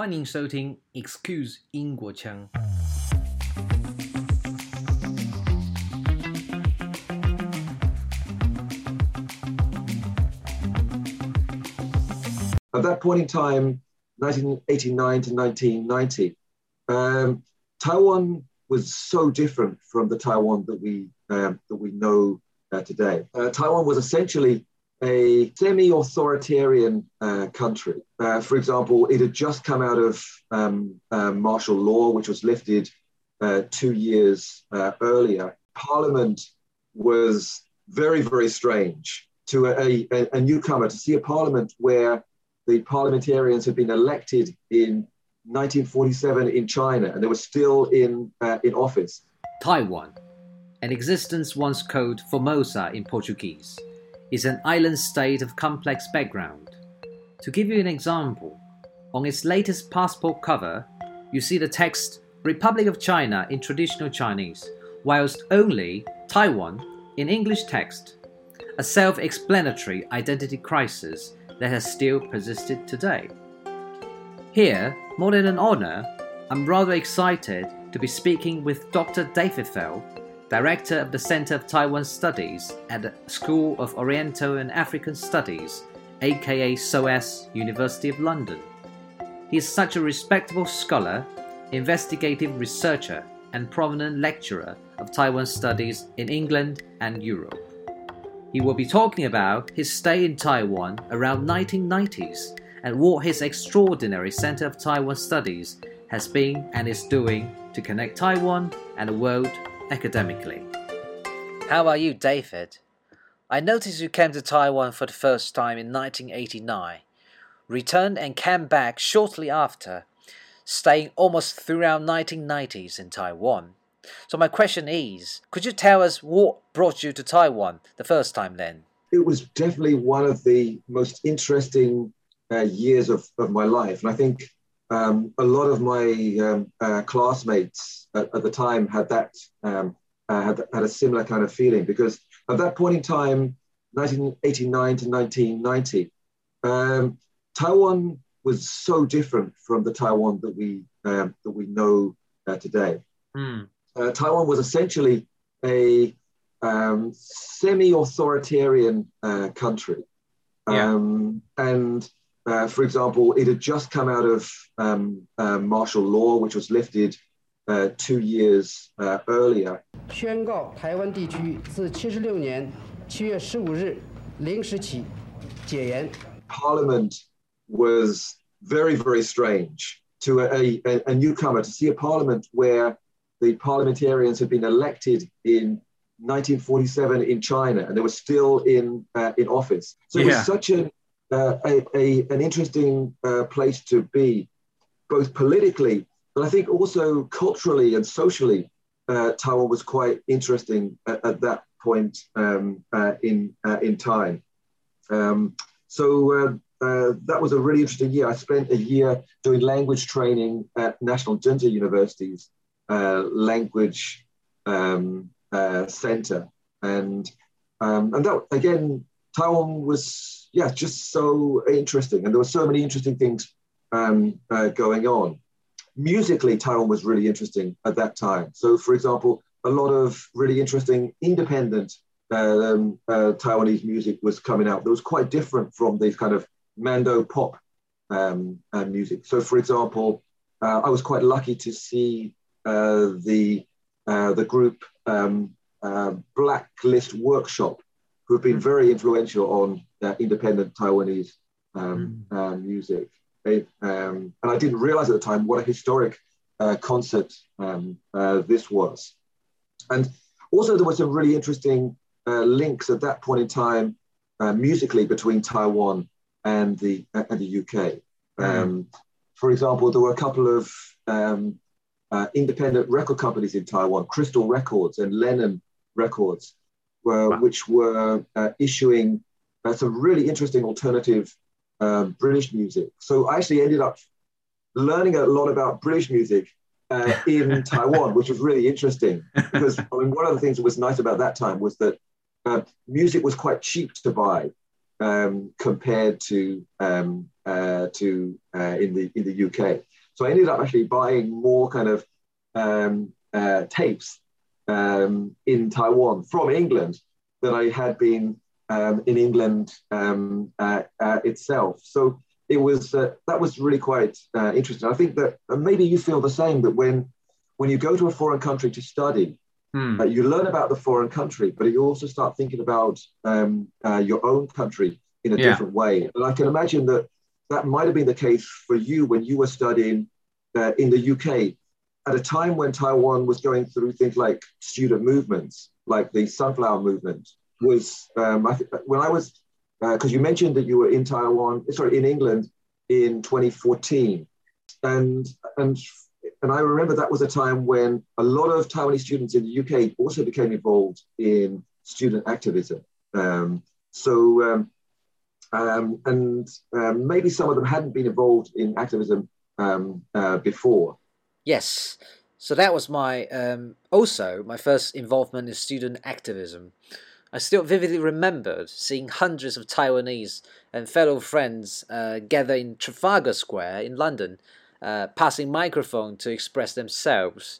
欢迎收听 Excuse 英国腔。 At that point in time, 1989 to 1990, um, Taiwan was so different from the Taiwan that we um, that we know uh, today. Uh, Taiwan was essentially a semi-authoritarian uh, country. Uh, for example, it had just come out of um, uh, martial law, which was lifted uh, two years uh, earlier. Parliament was very, very strange to a, a, a newcomer to see a parliament where the parliamentarians had been elected in 1947 in China and they were still in, uh, in office. Taiwan, an existence once called Formosa in Portuguese, is an island state of complex background. To give you an example, on its latest passport cover, you see the text Republic of China in traditional Chinese, whilst only Taiwan in English text, a self explanatory identity crisis that has still persisted today. Here, more than an honor, I'm rather excited to be speaking with Dr. David Fell, Director of the Center of Taiwan Studies at the School of Oriental and African Studies, aka SOAS, University of London. He is such a respectable scholar, investigative researcher, and prominent lecturer of Taiwan studies in England and Europe. He will be talking about his stay in Taiwan around 1990s and what his extraordinary Center of Taiwan Studies has been and is doing to connect Taiwan and the world academically. How are you, David? I noticed you came to Taiwan for the first time in 1989, returned and came back shortly after, staying almost throughout 1990s in Taiwan. So my question is, could you tell us what brought you to Taiwan the first time then? It was definitely one of the most interesting uh, years of, of my life. And I think um, a lot of my um, uh, classmates at, at, the time had that um, uh, had, had a similar kind of feeling because at that point in time, 1989 to 1990, um, Taiwan was so different from the Taiwan that we um, that we know uh, today. Mm. Taiwan was essentially a um, semi-authoritarian uh, country, Yeah. and uh, for example, it had just come out of um, uh, martial law, which was lifted uh, two years uh, earlier. 宣告台湾地区自七十六年七月十五日零时起解严。 Parliament was very, very strange to a, a, a newcomer to see a parliament where the parliamentarians had been elected in 1947 in China and they were still in uh, in office. So it Yeah. was such a, uh, a, a an interesting uh, place to be, both politically, but I think also culturally and socially. Uh, Taiwan was quite interesting at, at that point um, uh, in uh, in time. Um, so that was a really interesting year. I spent a year doing language training at National Zhengda University's language um, center, and um, and that again, Taiwan was yeah just so interesting, and there were so many interesting things um, uh, going on. Musically, Taiwan was really interesting at that time. So, for example, a lot of really interesting independent um, uh, Taiwanese music was coming out that was quite different from these kind of Mando pop um, uh, music. So, for example, uh, I was quite lucky to see uh, the uh, the group um, uh, Blacklist Workshop, who have been very influential on uh, independent Taiwanese um, uh, music. They, um, and I didn't realize at the time what a historic uh, concert um, uh, this was. And also, there were some really interesting uh, links at that point in time uh, musically between Taiwan and the uh, and the UK. Um, For example, there were a couple of um, uh, independent record companies in Taiwan, Crystal Records and Lennon Records, Wow. which were uh, issuing uh, some really interesting alternative um, British music. So I actually ended up learning a lot about British music uh, in Taiwan, which was really interesting because I mean, one of the things that was nice about that time was that uh, music was quite cheap to buy. um, compared to um, uh, to uh, in the in the UK. So I ended up actually buying more kind of um, uh, tapes um, in Taiwan from England than I had been um, in England um, uh, uh, itself. So it was uh, that was really quite uh, interesting. I think that maybe you feel the same that when when you go to a foreign country to study, hmm. uh, you learn about the foreign country, but you also start thinking about um, uh, your own country in a yeah. different way. And I can imagine that that might have been the case for you when you were studying in the UK at a time when Taiwan was going through things like student movements, like the Sunflower Movement, was um, I when I was because uh, you mentioned that you were in Taiwan, sorry, in England in 2014, and and and I remember that was a time when a lot of Taiwanese students in the UK also became involved in student activism. Um, so um, um, and um, maybe some of them hadn't been involved in activism um, uh, before. Yes. So that was my um, also my first involvement in student activism. I still vividly remembered seeing hundreds of Taiwanese and fellow friends uh, gather in Trafalgar Square in London, uh, passing microphone to express themselves.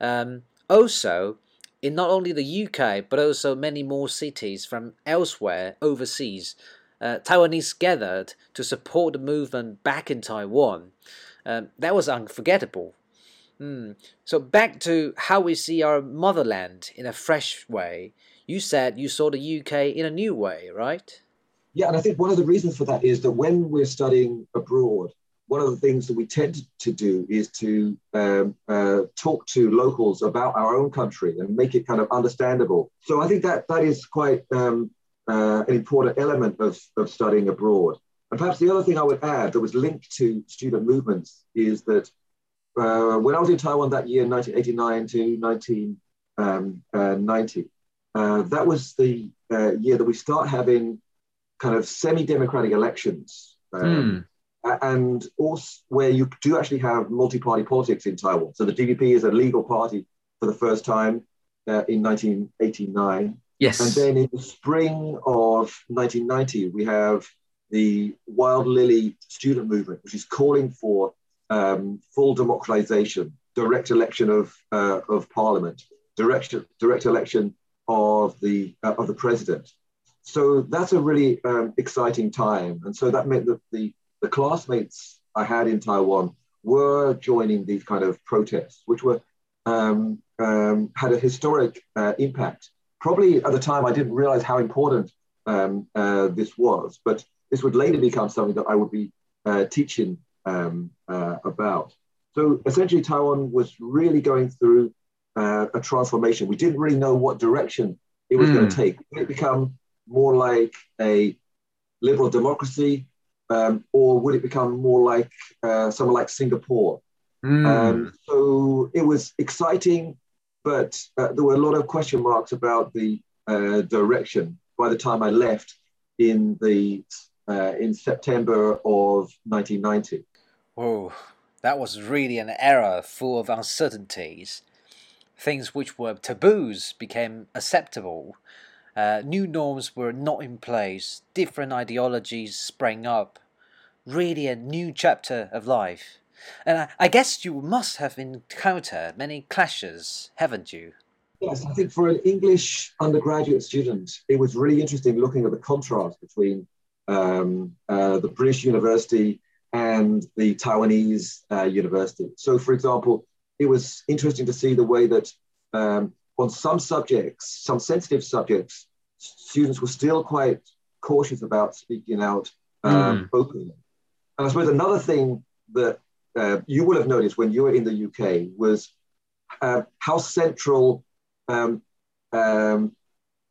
Um, also, in not only the UK but also many more cities from elsewhere overseas, uh, Taiwanese gathered to support the movement back in Taiwan. Um, that was unforgettable. Mm. So back to how we see our motherland in a fresh way. You said you saw the UK in a new way, right? Yeah, and I think one of the reasons for that is that when we're studying abroad, one of the things that we tend to do is to um, uh, talk to locals about our own country and make it kind of understandable. So I think that that is quite um, uh, an important element of, of studying abroad. And perhaps the other thing I would add that was linked to student movements is that uh, when I was in Taiwan that year, 1989 to 1990, um, uh, that was the uh, year that we start having kind of semi-democratic elections. Um, mm. And also where you do actually have multi-party politics in Taiwan. So the DPP is a legal party for the first time uh, in 1989. Yes. And then in the spring of 1990, we have the Wild Lily student movement, which is calling for um, full democratization, direct election of, uh, of parliament, direct, direct election of the, uh, of the president. So that's a really um, exciting time. And so that meant that the, the classmates I had in Taiwan were joining these kind of protests, which were um, um, had a historic uh, impact. Probably at the time, I didn't realize how important um, uh, this was, but this would later become something that I would be uh, teaching um, uh, about. So essentially, Taiwan was really going through uh, a transformation. We didn't really know what direction it was mm. going to take. Would it become more like a liberal democracy, um, or would it become more like uh, somewhere like Singapore? Mm. Um, so it was exciting, but uh, there were a lot of question marks about the uh, direction by the time I left in the uh, in September of 1990. Oh, that was really an era full of uncertainties. Things which were taboos became acceptable. Uh, new norms were not in place. Different ideologies sprang up. Really a new chapter of life. And I, I guess you must have encountered many clashes, haven't you? Yes, I think for an English undergraduate student, it was really interesting looking at the contrast between um, uh, the British university and the Taiwanese uh, university. So, for example, it was interesting to see the way that um, on some subjects, some sensitive subjects, students were still quite cautious about speaking out um, mm. openly. And I suppose another thing that uh, you will have noticed when you were in the UK was uh, how central um, um,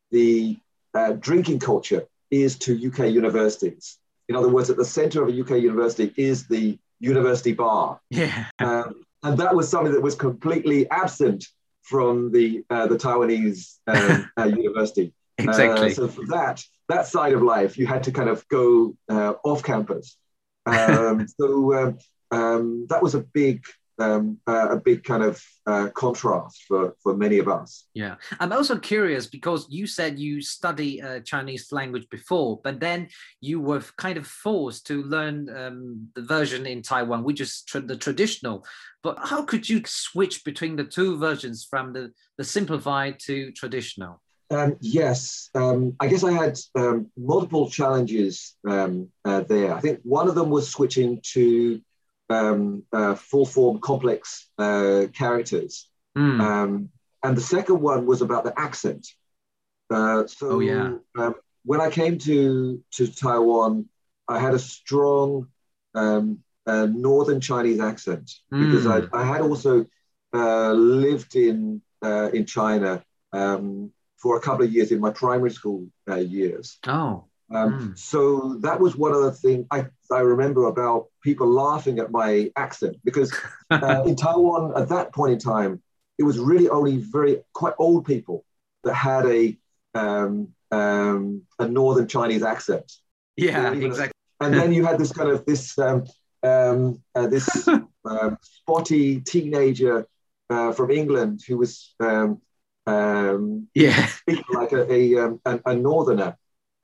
the uh, drinking culture is to UK universities. In other words, at the center of a UK university is the university bar. Yeah. Um, and that was something that was completely absent from the uh, the Taiwanese um, uh, university. Exactly. Uh, so for that that side of life, you had to kind of go uh, off campus. Um, so um, um, that was a big um, uh, a big kind of uh, contrast for, for many of us. Yeah. I'm also curious because you said you study uh, Chinese language before, but then you were kind of forced to learn um, the version in Taiwan, which is tra- the traditional. But how could you switch between the two versions from the, the simplified to traditional? Um, yes, um, I guess I had um, multiple challenges um, uh, there. I think one of them was switching to um, uh, full form complex uh, characters. Mm. Um, and the second one was about the accent. Uh, so oh, yeah. um, when I came to, to Taiwan, I had a strong um, uh, Northern Chinese accent mm. because I, I, had also uh, lived in, uh, in China um, for a couple of years in my primary school years. Oh. Um, mm. So that was one of the things I, I remember about people laughing at my accent because uh, in Taiwan at that point in time, it was really only very quite old people that had a um, um, a northern Chinese accent. Yeah, exactly. And then you had this kind of this um, um, uh, this um, spotty teenager uh, from England who was um, yeah like a, a, a, a northerner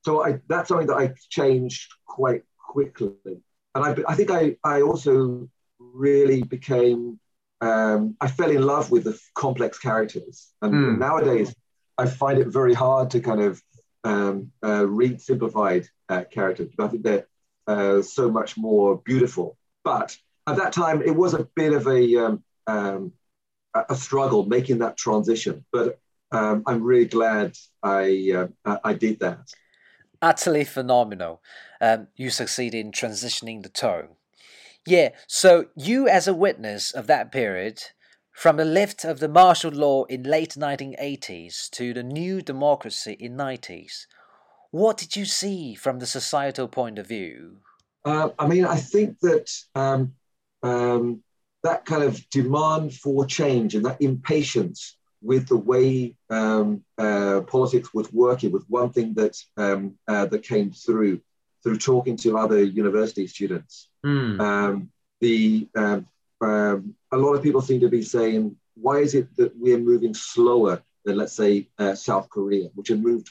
so I, that's something that I changed quite quickly. And I, I think I, I also really became, um, I fell in love with the complex characters. And mm. nowadays, I find it very hard to kind of um, uh, read simplified uh, characters. I think they're uh, so much more beautiful. But at that time, it was a bit of a, um, um a struggle making that transition. But um, I'm really glad I, uh, I did that utterly phenomenal. Um, you succeed in transitioning the tone. Yeah, so you, as a witness of that period, from the lift of the martial law in late 1980s to the new democracy in 90s, what did you see from the societal point of view? Uh, I mean, I think that um, um, that kind of demand for change and that impatience with the way um, uh, politics was working was one thing that um, uh, that came through through talking to other university students. Mm. Um, the um, um, a lot of people seem to be saying, why is it that we're moving slower than, let's say, uh, South Korea, which had moved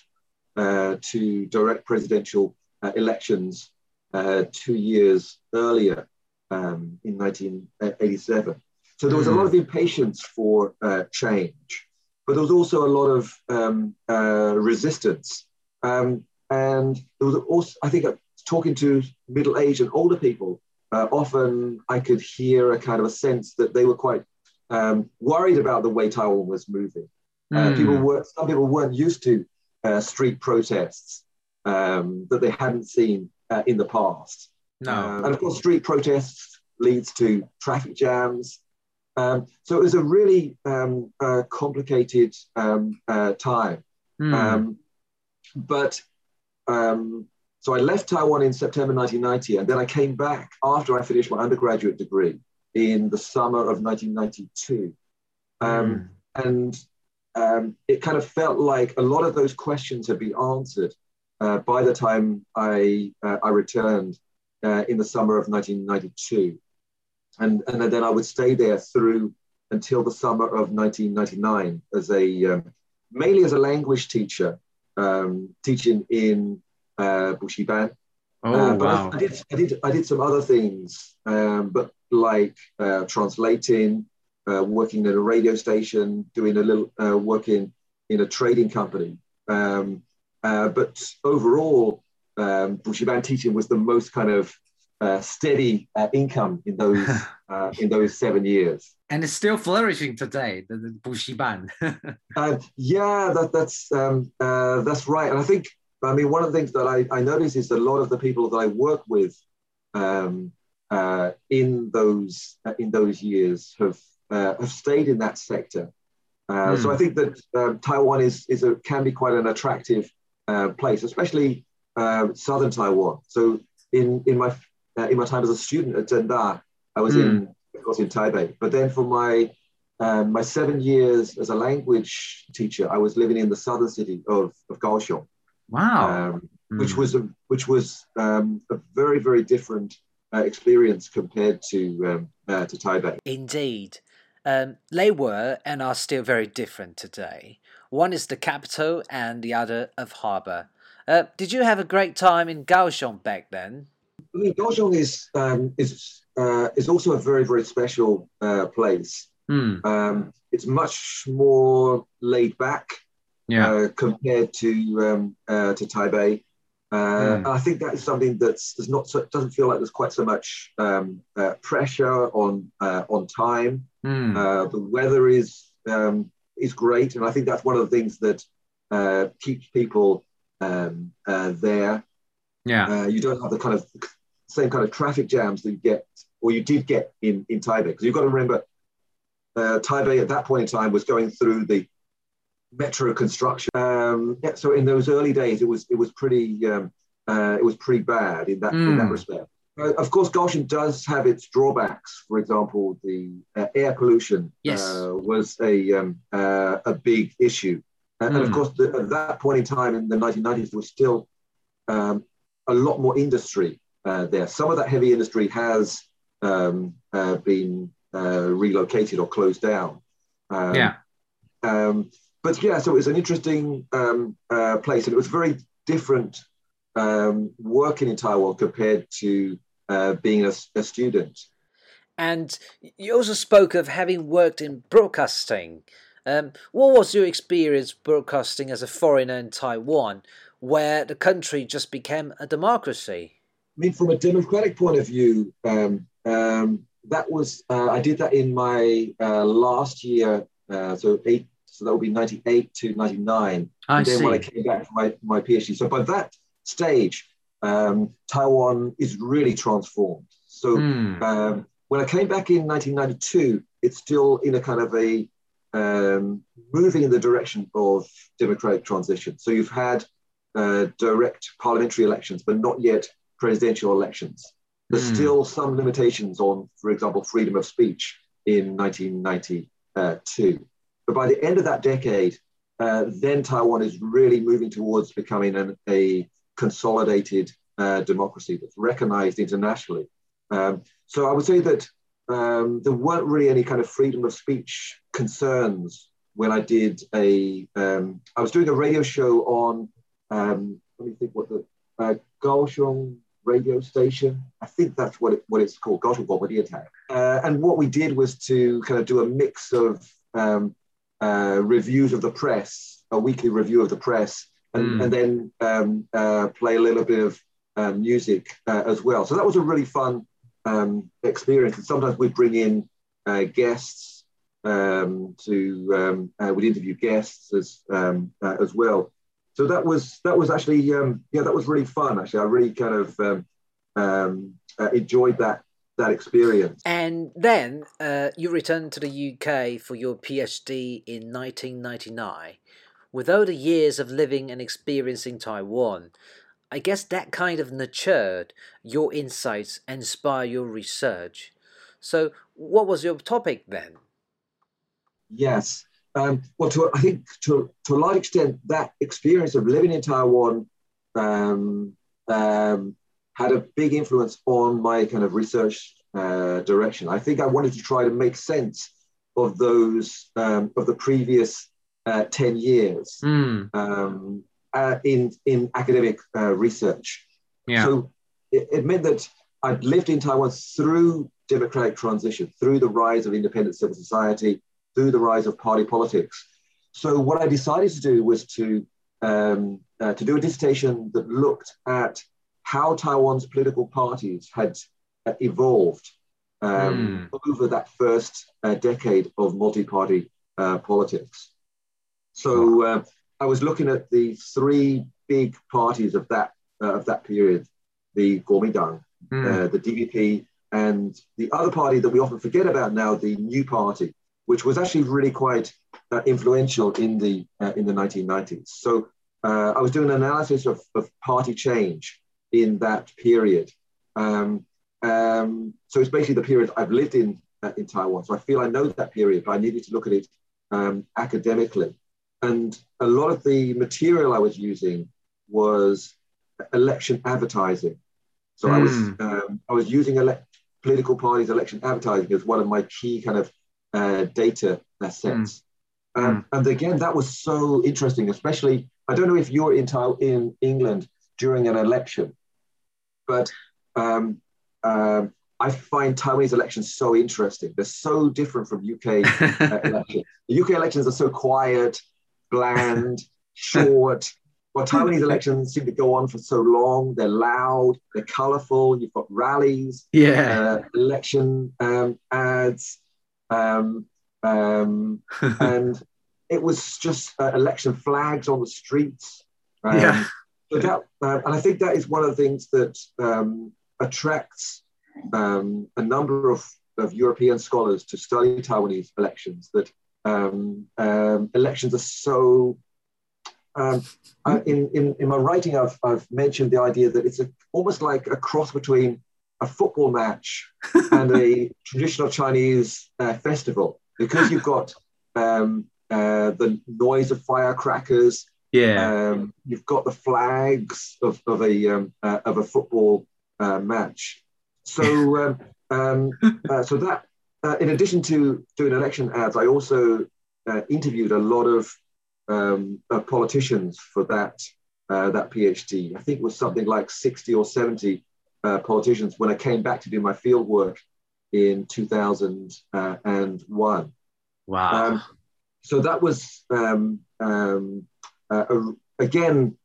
uh, to direct presidential uh, elections uh, two years earlier um, in 1987? So there was a lot of impatience for uh, change, but there was also a lot of um, uh, resistance. Um, and there was also, I think, uh, talking to middle aged and older people, uh, often I could hear a kind of a sense that they were quite um, worried about the way Taiwan was moving. Mm. people were, some people weren't used to uh, street protests um, that they hadn't seen in the past. No. and of course, street protests leads to traffic jams, um, so it was a really um, uh, complicated um, uh, time. Mm. but um, so I left Taiwan in September 1990, and then I came back after I finished my undergraduate degree in the summer of 1992. Mm. And it kind of felt like a lot of those questions had been answered uh, by the time I, uh, I returned uh, in the summer of 1992 and, and then I would stay there through until the summer of 1999 as a um, mainly as a language teacher, um, teaching in uh, Bushiban. Oh uh, but wow! I, I, did I did I did some other things, um, but like uh, translating, uh, working at a radio station, doing a little uh, working in a trading company. Um, uh, but overall, um, Bushiban teaching was the most kind of uh, steady uh, income in those uh, in those seven years. And it's still flourishing today, the, the Bushiban. uh, yeah, that, that's um, uh, that's right. And I think, I mean, one of the things that I, I notice is that a lot of the people that I work with um, uh, in those in those years have have stayed in that sector. Mm. So I think that um, Taiwan is is a, can be quite an attractive place, especially southern Taiwan. So in in my uh, in my time as a student at Zhengda, I was mm. in, of course, in Taipei. But then for my um, my seven years as a language teacher, I was living in the southern city of, of Kaohsiung. Wow. Um, mm. Which was a, which was um, a very very different uh, experience compared to um, uh, to Taipei. Indeed. Um, they were and are still very different today. One is the capital and the other of harbour. Uh, did you have a great time in Kaohsiung back then? I mean, Kaohsiung is um, is uh, is also a very very special uh, place. Mm. Um, it's much more laid back yeah. uh, compared to um, uh, to Taipei. Mm. I think that is something that's not so, doesn't feel like there's quite so much um, uh, pressure on uh, on time. Mm. the weather is um, is great, and I think that's one of the things that keeps people um, there. Yeah, you don't have the kind of same kind of traffic jams that you get or you did get in in Taipei because you've got to remember uh, Taipei at that point in time was going through the metro construction. Um, yeah, so in those early days, it was it was pretty um, uh, it was pretty bad in that mm. in that hmm. respect. Uh, of course, Kaohsiung does have its drawbacks. For example, the uh, air pollution yes. Uh, was a um, uh, a big issue, mm. and of hmm. course, the, at that point in time in the 1990s, there was still um, a lot more industry there. Some of that heavy industry has um, been relocated or closed down. Um, yeah. Um, but yeah, so it was an interesting um, uh, place, and it was very different um, working in Taiwan compared to uh, being a, a, student. And you also spoke of having worked in broadcasting. Um, what was your experience broadcasting as a foreigner in Taiwan, where the country just became a democracy? I mean, from a democratic point of view, um, um, that was uh, I did that in my uh, last year, uh, so eight so that would be 98 to 99. I and then see. when I came back for my, my PhD. So by that stage, um, Taiwan is really transformed. So mm. um, when I came back in 1992, it's still in a kind of a um, moving in the direction of democratic transition. So you've had uh, direct parliamentary elections, but not yet presidential elections. There's mm. still some limitations on, for example, freedom of speech in 1992. But by the end of that decade, uh, then Taiwan is really moving towards becoming an, a consolidated uh, democracy that's recognized internationally. Um, so I would say that um, there weren't really any kind of freedom of speech concerns when I did a. Um, I was doing a radio show on, um, let me think what the, uh, Kaohsiung radio station. I think that's what, it, what it's called, Kaohsiung Guangbo uh, And what we did was to kind of do a mix of um, uh, reviews of the press, a weekly review of the press, and, mm. and then um, uh, play a little bit of uh, music uh, as well. So that was a really fun um, experience. And sometimes we'd bring in uh, guests um, to um, we'd interview guests as um, as well. So that was that was actually um, yeah that was really fun. Actually, I really kind of enjoyed that that experience. And then uh, you returned to the UK for your PhD in 1999. With all the years of living and experiencing Taiwan, I guess that kind of nurtured your insights and inspired your research. So, what was your topic then? Yes. Um, well, to, I think to, to a large extent, that experience of living in Taiwan um, um, had a big influence on my kind of research uh, direction. I think I wanted to try to make sense of those um, of the previous uh, ten years mm. um, uh, in in academic uh, research. Yeah. So it, it, meant that I'd lived in Taiwan through democratic transition, through the rise of independent civil society, through the rise of party politics. So what I decided to do was to um, uh, to do a dissertation that looked at how Taiwan's political parties had uh, evolved um, mm. over that first uh, decade of multi-party uh, politics. So uh, I was looking at the three big parties of that uh, of that period: the Kuomintang, mm. the DPP, and the other party that we often forget about now, the New Party, which was actually really quite influential in the in the 1990s. So I was doing an analysis of, of party change in that period. Um, um, so it's basically the period I've lived in uh, in Taiwan. So I feel I know that period, but I needed to look at it um, academically. And a lot of the material I was using was election advertising. So mm. I was hmm. um, I was using ele- political parties election advertising as one of my key kind of uh, data sets. Mm. Um, mm. And again, that was so interesting, especially, I don't know if you're in, in England during an election, but um, um, I find Taiwanese elections so interesting. They're so different from UK uh, elections. The UK elections are so quiet, bland, short. Well, Taiwanese elections seem to go on for so long. They're loud, they're colorful. You've got rallies, yeah, uh, election um, ads, um, um, and it was just uh, election flags on the streets. Um, yeah. So that, uh, and I think that is one of the things that um, attracts um, a number of, of European scholars to study Taiwanese elections. That elections are so um, I, in, in, in my writing, I've, I've mentioned the idea that it's a, almost like a cross between a football match and a traditional Chinese uh, festival because you've got um, uh, the noise of firecrackers. Yeah. Um, you've got the flags of, of, a, um, uh, of a football uh, match. So, um, um, uh, so that, uh, in addition to doing election ads, I also interviewed a lot of um, uh, politicians for that uh, that PhD. I think it was something like 60 or 70 uh, politicians when I came back to do my field work in 2001. Wow. Um, so that was, um, um, uh, a, again,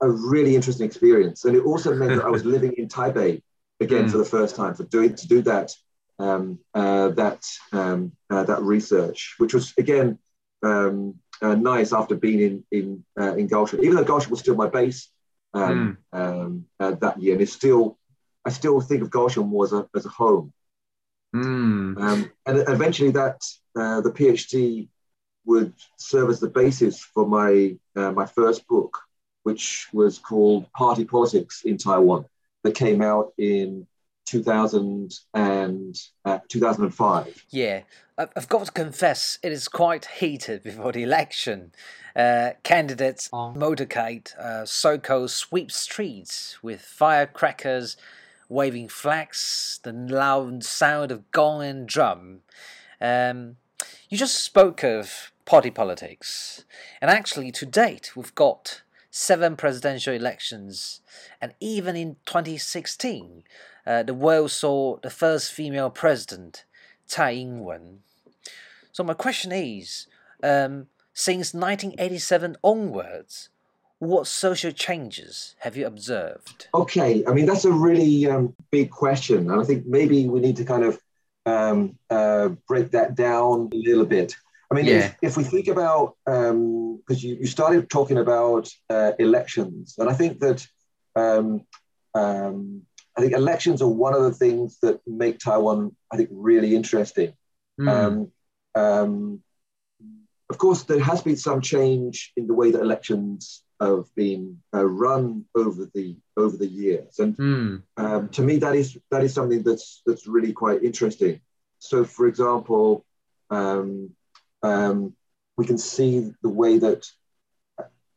a really interesting experience. And it also meant that I was living in Taipei again mm. for the first time for doing to do that um, uh, that um, uh, that research, which was again um, uh, nice after being in in uh, in Kaohsiung. Even though Kaohsiung was still my base um, mm. um, uh, that year, and it's still I still think of more as a as a home. Mm. Um, and eventually, that uh, the PhD would serve as the basis for my uh, my first book, which was called Party Politics in Taiwan, that came out in 2000 and uh, 2005. Yeah, I've got to confess, it is quite heated before the election. Uh, candidates on motorcade, uh, so-called sweep streets with firecrackers, waving flags, the loud sound of gong and drum. Um, you just spoke of party politics, and actually, to date, we've got seven presidential elections, and even in 2016, uh, the world saw the first female president, Tsai Ing-wen. So my question is, um, since 1987 onwards, what social changes have you observed? Okay, I mean that's a really um, big question, and I think maybe we need to kind of um, uh, break that down a little bit. I mean, yeah. if, if, we think about because um, you, you started talking about uh, elections, and I think that um, um, I think elections are one of the things that make Taiwan, I think, really interesting. Mm. Um, um, of course, there has been some change in the way that elections have been uh, run over the over the years, and mm. um, to me, that is that is something that's that's really quite interesting. So, for example, um, um, we can see the way that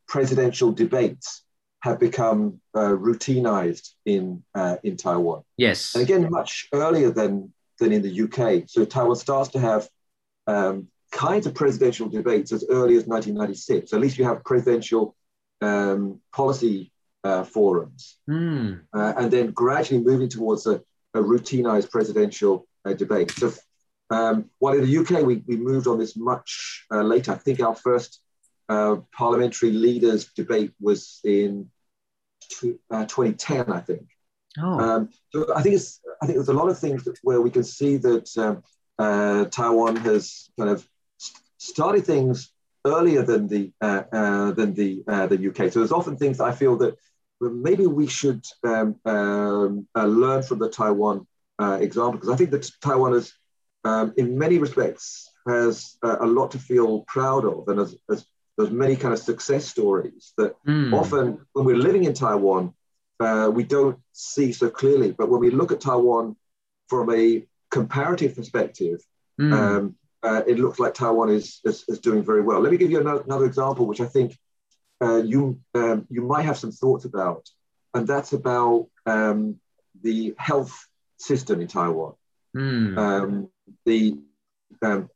presidential debates have become uh, routinized in uh, in Taiwan. Yes, and again, much earlier than than in the UK. So Taiwan starts to have um, kinds of presidential debates as early as 1996. So At least you have presidential um, policy uh, forums, mm. and then gradually moving towards a, a routinized presidential uh, debate. So. Um, while in the UK, we, we moved on this much uh, later. I think our first uh, parliamentary leaders debate was in two, uh, 2010, I think. Oh. Um, so I think it's I think there's a lot of things that, where we can see that um, uh, Taiwan has kind of started things earlier than the uh, uh, than the uh, the UK. So there's often things I feel that maybe we should um, um learn from the Taiwan example because I think that Taiwan is um, in many respects has a lot to feel proud of and has, has there's many kind of success stories that mm. often when we're living in Taiwan, uh, we don't see so clearly. But when we look at Taiwan from a comparative perspective, mm. um, uh, it looks like Taiwan is, is, is, doing very well. Let me give you another, another example, which I think uh, you, um, you might have some thoughts about, and that's about um, the health system in Taiwan. Mm. Um, the um,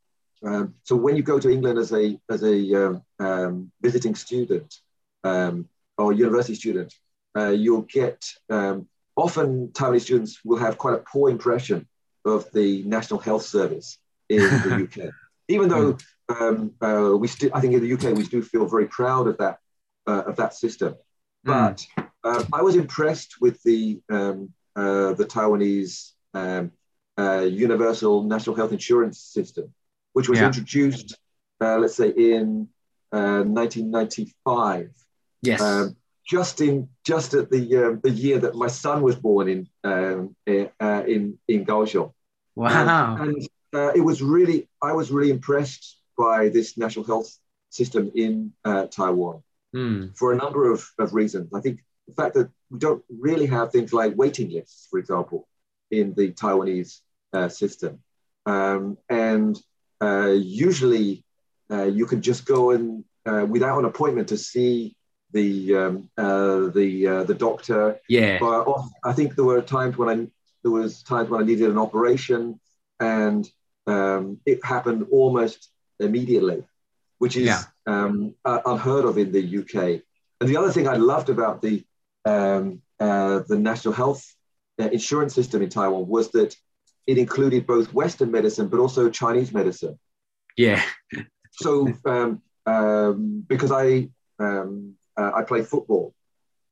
um, so when you go to England as a as a um, um, visiting student um, or university student, uh, you'll get um, often Taiwanese students will have quite a poor impression of the National Health Service in the UK, even though um, uh, we still I think in the UK we do feel very proud of that uh, of that system. But uh, I was impressed with the um, uh, the Taiwanese um, uh, universal national health insurance system, which was Yeah. introduced, uh, let's say, in uh, 1995, Yes. um, just in just at the um, the year that my son was born in um, eh, uh, in in Kaohsiung. wow. Um, and uh, it was really, I was really impressed by this national health system in uh, Taiwan Mm. for a number of, of reasons. I think the fact that we don't really have things like waiting lists, for example, in the Taiwanese uh, system. Um, and uh, usually uh, you can just go and, uh, without an appointment, to see the, um, uh, the, uh, the doctor Yeah. but I think there were times when I there was times when I needed an operation, and um, it happened almost immediately, which is Yeah. um, uh, unheard of in the UK. And the other thing I loved about the um, uh, the national health insurance system in Taiwan was that it included both Western medicine but also Chinese medicine Yeah. so um, um, because I um, uh, I play football,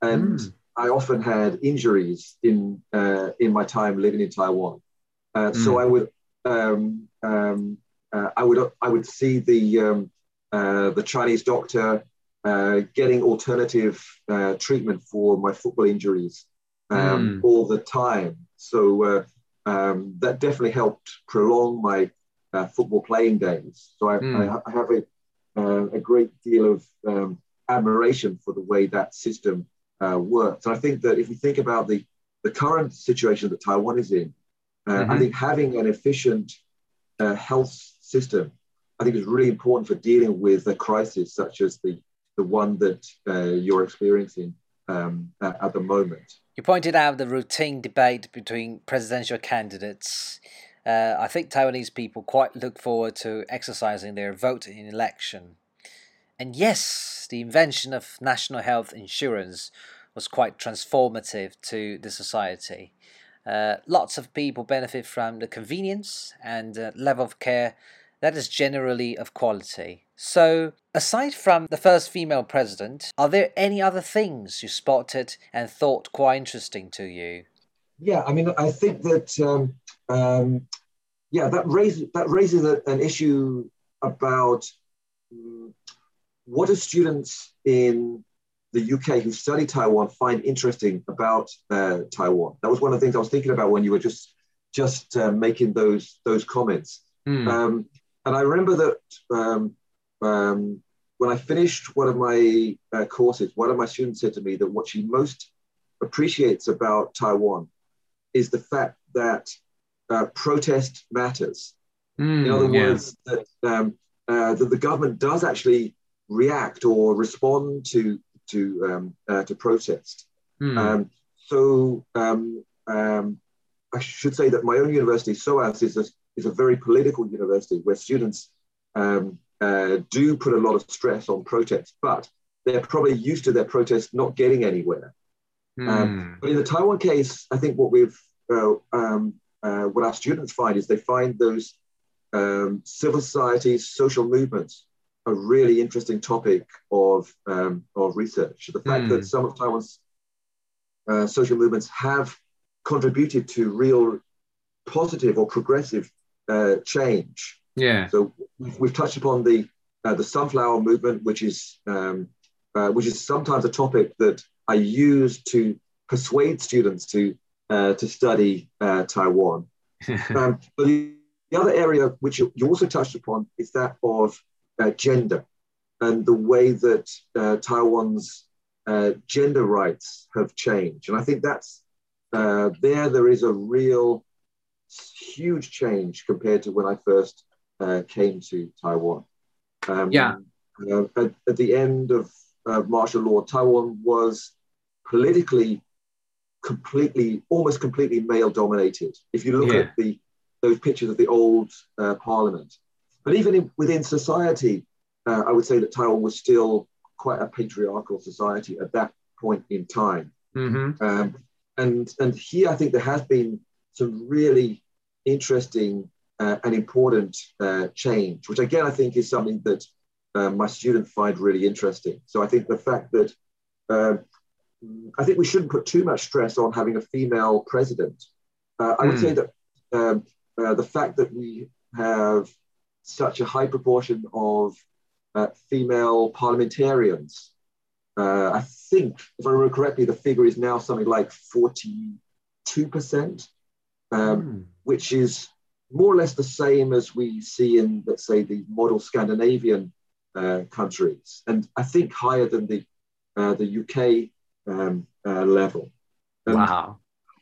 and Mm. I often had injuries in uh, in my time living in Taiwan. Uh, So Mm. I would um, um, uh, I would I would see the um, uh, the Chinese doctor uh, getting alternative uh, treatment for my football injuries um, Mm. all the time. So uh, um, that definitely helped prolong my uh, football playing days. So I, Mm. I, I have a, uh, a great deal of um, admiration for the way that system uh, works. And I think that if we think about the, the current situation that Taiwan is in, uh, I Mhm. think having an efficient uh, health system, I think is really important for dealing with a crisis such as the, the one that uh, you're experiencing um, at, at the moment. You pointed out the routine debate between presidential candidates. Uh, I think Taiwanese people quite look forward to exercising their vote in election. And yes, the invention of national health insurance was quite transformative to the society. Uh, lots of people benefit from the convenience and uh, level of care that is generally of quality. So, aside from the first female president, are there any other things you spotted and thought quite interesting to you? Yeah, I mean, I think that um, um, yeah, that raises that raises a, an issue about um, what do students in the UK who study Taiwan find interesting about uh, Taiwan. That was one of the things I was thinking about when you were just just uh, making those those comments. Mm. Um, and I remember that um, um, when I finished one of my uh, courses, one of my students said to me that what she most appreciates about Taiwan is the fact that uh, protest matters. Mm, In other yeah. words, that, um, uh, that the government does actually react or respond to to um, uh, to protest. Mm. Um, so um, um, I should say that my own university, SOAS, is a, is a very political university where students um, uh, do put a lot of stress on protests, but they're probably used to their protests not getting anywhere. Mm. But in the Taiwan case, I think what we've uh, um, uh, what our students find is they find those um, civil society, social movements a really interesting topic of um, of research. The fact Mm. that some of Taiwan's uh, social movements have contributed to real positive or progressive uh, change. Yeah. So we've, we've touched upon the uh, the sunflower movement, which is um, uh, which is sometimes a topic that I use to persuade students to uh, to study uh, Taiwan. Um, but the, the other area which you, you also touched upon is that of uh, gender and the way that uh, Taiwan's uh, gender rights have changed. And I think that's uh, there. There is a real huge change compared to when I first uh, came to Taiwan. Um, Yeah. uh, at, at the end of uh, martial law, Taiwan was politically completely, almost completely male dominated. If you look Yeah. at the those pictures of the old uh, parliament, but even in, within society, uh, I would say that Taiwan was still quite a patriarchal society at that point in time. Mm-hmm. Um, and and here I think there has been some really interesting uh, and important uh, change, which again I think is something that uh, my students find really interesting. So I think the fact that uh, I think we shouldn't put too much stress on having a female president. Uh, I would Mm. say that um, uh, the fact that we have such a high proportion of uh, female parliamentarians uh, I think, if I remember correctly, the figure is now something like 42%, um, Mm. which is more or less the same as we see in, let's say, the model Scandinavian uh, countries, and I think higher than the, uh, the UK um, uh, level. And Wow.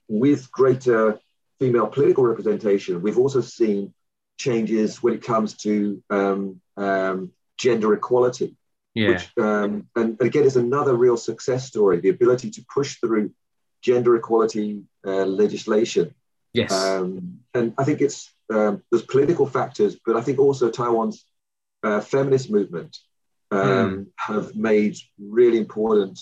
with greater female political representation, we've also seen changes when it comes to um, um, gender equality Yeah. which um, and, and again is another real success story the ability to push through gender equality uh, legislation yes. um, and i think it's um, there's political factors but i think also taiwan's uh, feminist movement um, have made really important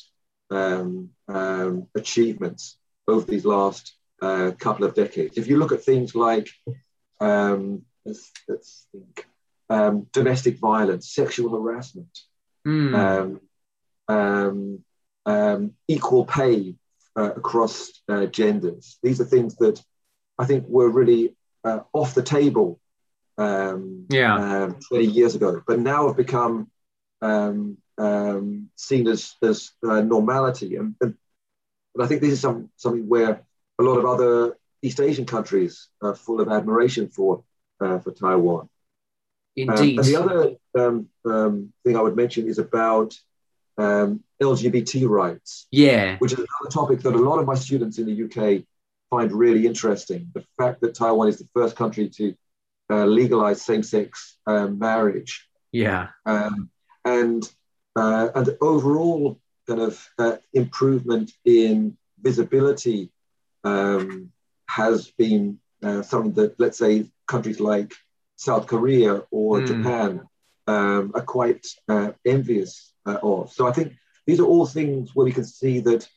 um, um, achievements over these last uh, couple of decades if you look at things like um, let's, let's think um, domestic violence sexual harassment Mm. um, um, um, equal pay uh, across uh, genders. These are things that I think were really uh, off the table um, yeah. um, 20 years ago, but now have become um, um, seen as, as uh, normality. And, and, and I think this is some, something where a lot of other East Asian countries are full of admiration for, uh, for Taiwan. Um, Indeed. and the other um, um, thing I would mention is about um, LGBT rights, yeah. which is another topic that a lot of my students in the UK find really interesting. The fact that Taiwan is the first country to uh, legalize same-sex um, marriage, Yeah. um, and uh, and overall kind of uh, improvement in visibility um, has been uh, something that, let's say, countries like South Korea or Mm. Japan um, are quite uh, envious uh, of. So I think these are all things where we can see that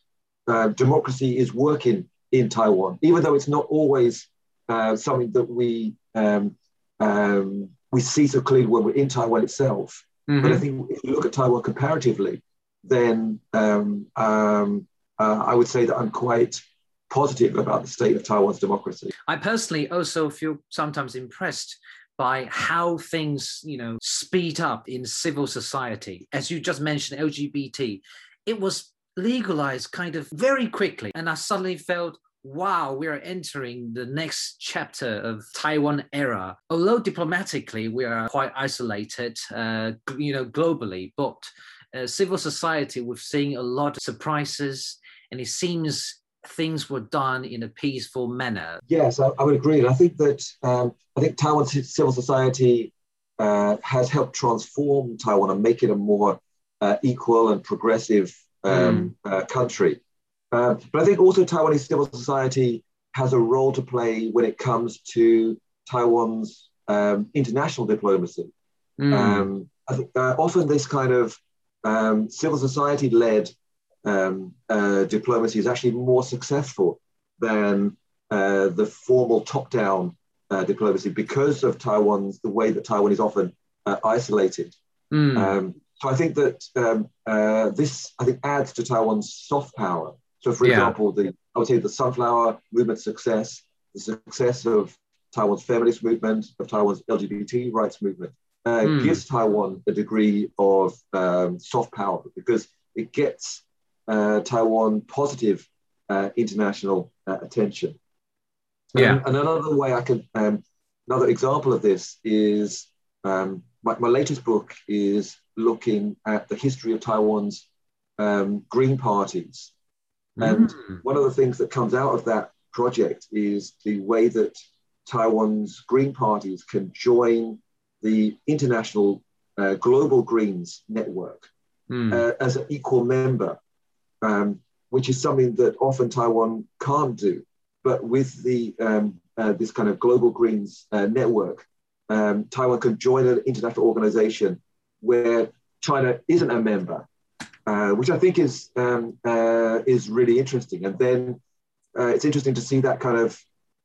uh, democracy is working in Taiwan, even though it's not always uh, something that we um, um, we see so clearly when we're in Taiwan itself. Mhm. But I think if you look at Taiwan comparatively, then um, um, uh, I would say that I'm quite positive about the state of Taiwan's democracy. I personally also feel sometimes impressed by how things, you know, speed up in civil society. As you just mentioned, LGBT, it was legalized kind of very quickly. And I suddenly felt, wow, we are entering the next chapter of Taiwan era. Although diplomatically, we are quite isolated, uh, you know, globally, but uh, civil society, we've seen a lot of surprises, and it seems things were done in a peaceful manner. Yes, I, I would agree. And I think that um, I think Taiwan's civil society uh, has helped transform Taiwan and make it a more uh, equal and progressive um, uh, country. Uh, but I think also Taiwanese civil society has a role to play when it comes to Taiwan's um, international diplomacy. Mm. Um, I think uh, often this kind of um, civil society led um, uh, diplomacy is actually more successful than uh, the formal top down uh, diplomacy because of Taiwan's, the way that Taiwan is often uh, isolated. Mm. So I think that um, uh, this, I think, adds to Taiwan's soft power. So, for Yeah. example, the I would say the sunflower movement success, the success of Taiwan's feminist movement, of Taiwan's LGBT rights movement, uh, Hmm. gives Taiwan a degree of um, soft power because it gets uh, Taiwan positive uh, international uh, attention. Yeah. And, and another way I can, um, another example of this is um, my, my latest book is looking at the history of Taiwan's um, green parties. And Mm. one of the things that comes out of that project is the way that Taiwan's green parties can join the international uh, global greens network Mm. uh, as an equal member. Um, which is something that often Taiwan can't do. But with the um, uh, this kind of global greens uh, network, um, Taiwan can join an international organization where China isn't a member, uh, which I think is um, uh, is really interesting. And then uh, it's interesting to see that kind of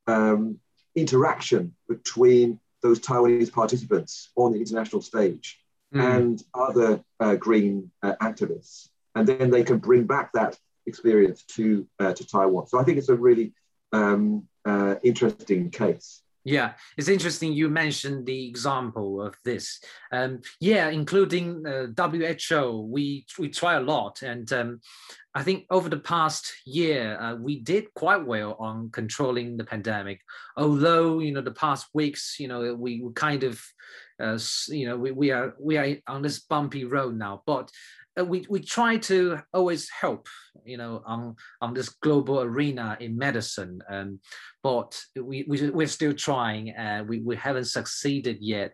um, interaction between those Taiwanese participants on the international stage mm. and other uh, green activists, and then they can bring back that experience to to Taiwan. So I think it's a really um, interesting case. Yeah, it's interesting you mentioned the example of this. Um, yeah, including uh, WHO, we we try a lot, and um, I think over the past year uh, we did quite well on controlling the pandemic. Although you know the past weeks, you know we, we kind of, uh, you know we, we are we are on this bumpy road now, but we, we try to always help, you know, on, on this global arena in medicine. Um, but we, we, we're still trying and uh, we, we haven't succeeded yet.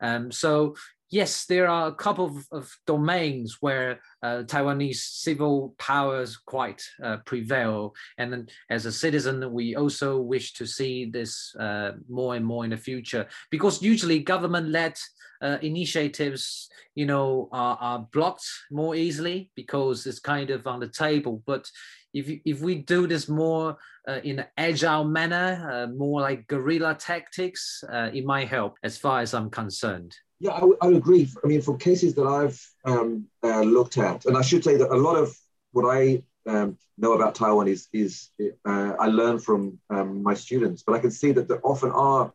Um, so yes, there are a couple of, of domains where uh, Taiwanese civil powers quite uh, prevail. And then as a citizen, we also wish to see this uh, more and more in the future because usually government-led uh, initiatives, you know, are, are blocked more easily because it's kind of on the table. But if, if we do this more uh, in an agile manner, uh, more like guerrilla tactics, it might help as far as I'm concerned. Yeah, I, would agree. I mean, from cases that I've um, uh, looked at, and I should say that a lot of what I um, know about Taiwan is, is uh, I learn from um, my students, but I can see that there often are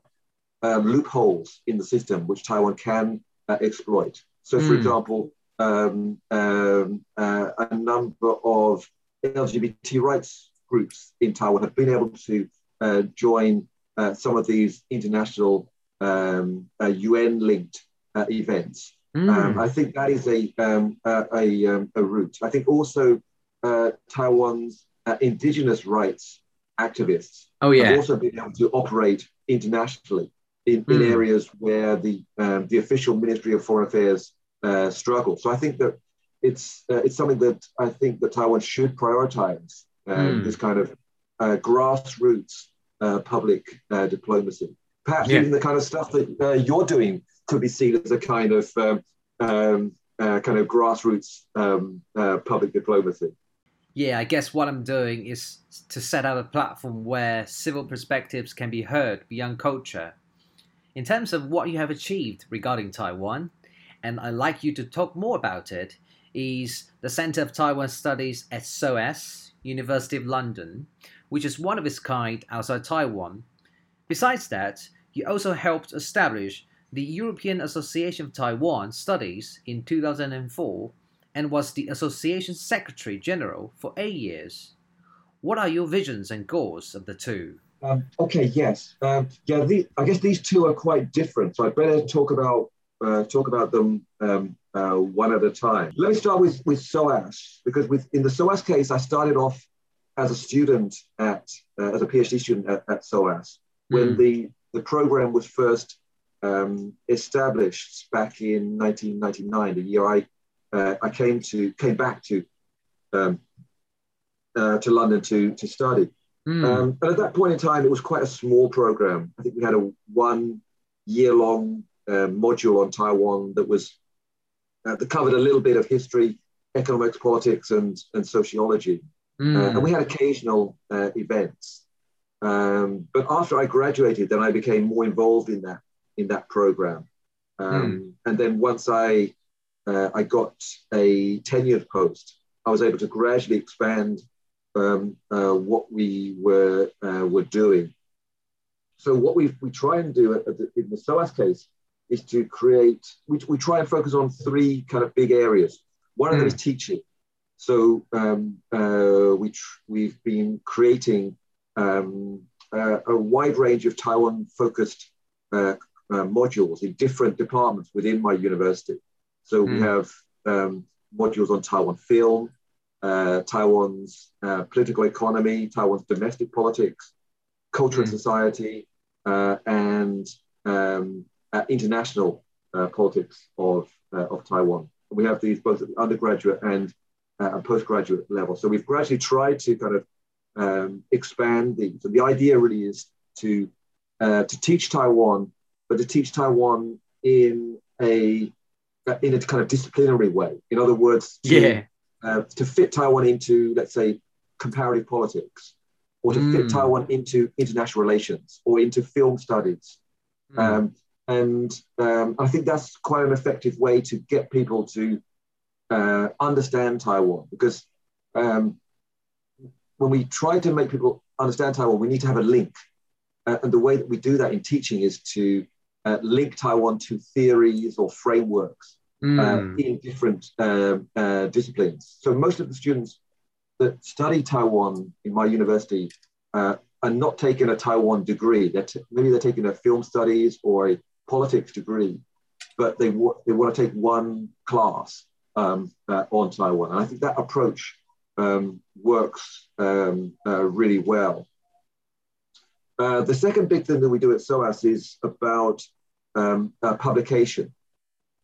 um, loopholes in the system which Taiwan can uh, exploit. So, for mm. example, um, um, uh, a number of LGBT rights groups in Taiwan have been able to uh, join uh, some of these international UN linked uh, events. Mm. Um, I think that is a, um, a, um, a, route. I think also uh, Taiwan's uh, indigenous rights activists oh, yeah. have also been able to operate internationally in, mm. in areas where the, um, the official Ministry of Foreign Affairs uh, struggle. So I think that it's, uh, it's something that I think that Taiwan should prioritize, mm. this kind of uh, grassroots public diplomacy. Perhaps yeah. even the kind of stuff that you're doing could be seen as a kind of um, um, uh, kind of grassroots um, uh, public diplomacy. Yeah, I guess what I'm doing is to set up a platform where civil perspectives can be heard beyond culture. In terms of what you have achieved regarding Taiwan, and I'd like you to talk more about it, is the Center of Taiwan Studies at SOAS, University of London, which is one of its kind outside Taiwan. Besides that, you also helped establish the European Association of Taiwan Studies in 2004 and was the association secretary general for eight years. What are your visions and goals of the two? Um, okay, yes, um, yeah. The, I guess these two are quite different, so I better talk about uh, talk about them um, uh, one at a time. Let me start with with SOAS because with in the SOAS case, I started off as a student at uh, as a PhD student at, at SOAS when mm. the the program was first um, established back in 1999, the year I uh, I came to came back to um, uh, to London to to study. Mm. Um, and at that point in time, it was quite a small program. I think we had a one year long uh, module on Taiwan that was uh, that covered a little bit of history, economics, politics, and and sociology. Mm. and we had occasional uh, events. Um, but after I graduated, then I became more involved in that in that program. Um, mm. And then once I uh, I got a tenured post, I was able to gradually expand um, uh, what we were uh, were doing. So what we we try and do the, in the SOAS case is to create. We, we try and focus on three kind of big areas. One mm. of them is hmm. teaching. So um, uh, we tr- we've been creating um, uh, a wide range of Taiwan focused uh, modules in different departments within my university. So mm. we hmm. have um, modules on Taiwan film, uh, Taiwan's uh, political economy, Taiwan's domestic politics, culture mm. and hmm. society, uh, and um, uh, international uh, politics of, of Taiwan. And we have these both at the undergraduate and uh, postgraduate level. So we've gradually tried to kind of um, expand these. And the idea really is to uh, to teach Taiwan, but to teach Taiwan in a in a kind of disciplinary way. In other words, to, yeah, uh, to fit Taiwan into let's say comparative politics, or to mm. fit Taiwan into international relations or into film studies. Mm. Um, and um, I think that's quite an effective way to get people to uh, understand Taiwan because um, when we try to make people understand Taiwan, we need to have a link. Uh, and the way that we do that in teaching is to uh, link Taiwan to theories or frameworks mm. in different um, uh, disciplines. So most of the students that study Taiwan in my university uh, are not taking a Taiwan degree. They're t- maybe they're taking a film studies or a politics degree, but they, w- they want to take one class um, uh, on Taiwan. And I think that approach um, works um, uh, really well. Uh, the second big thing that we do at SOAS is about um, uh, publication.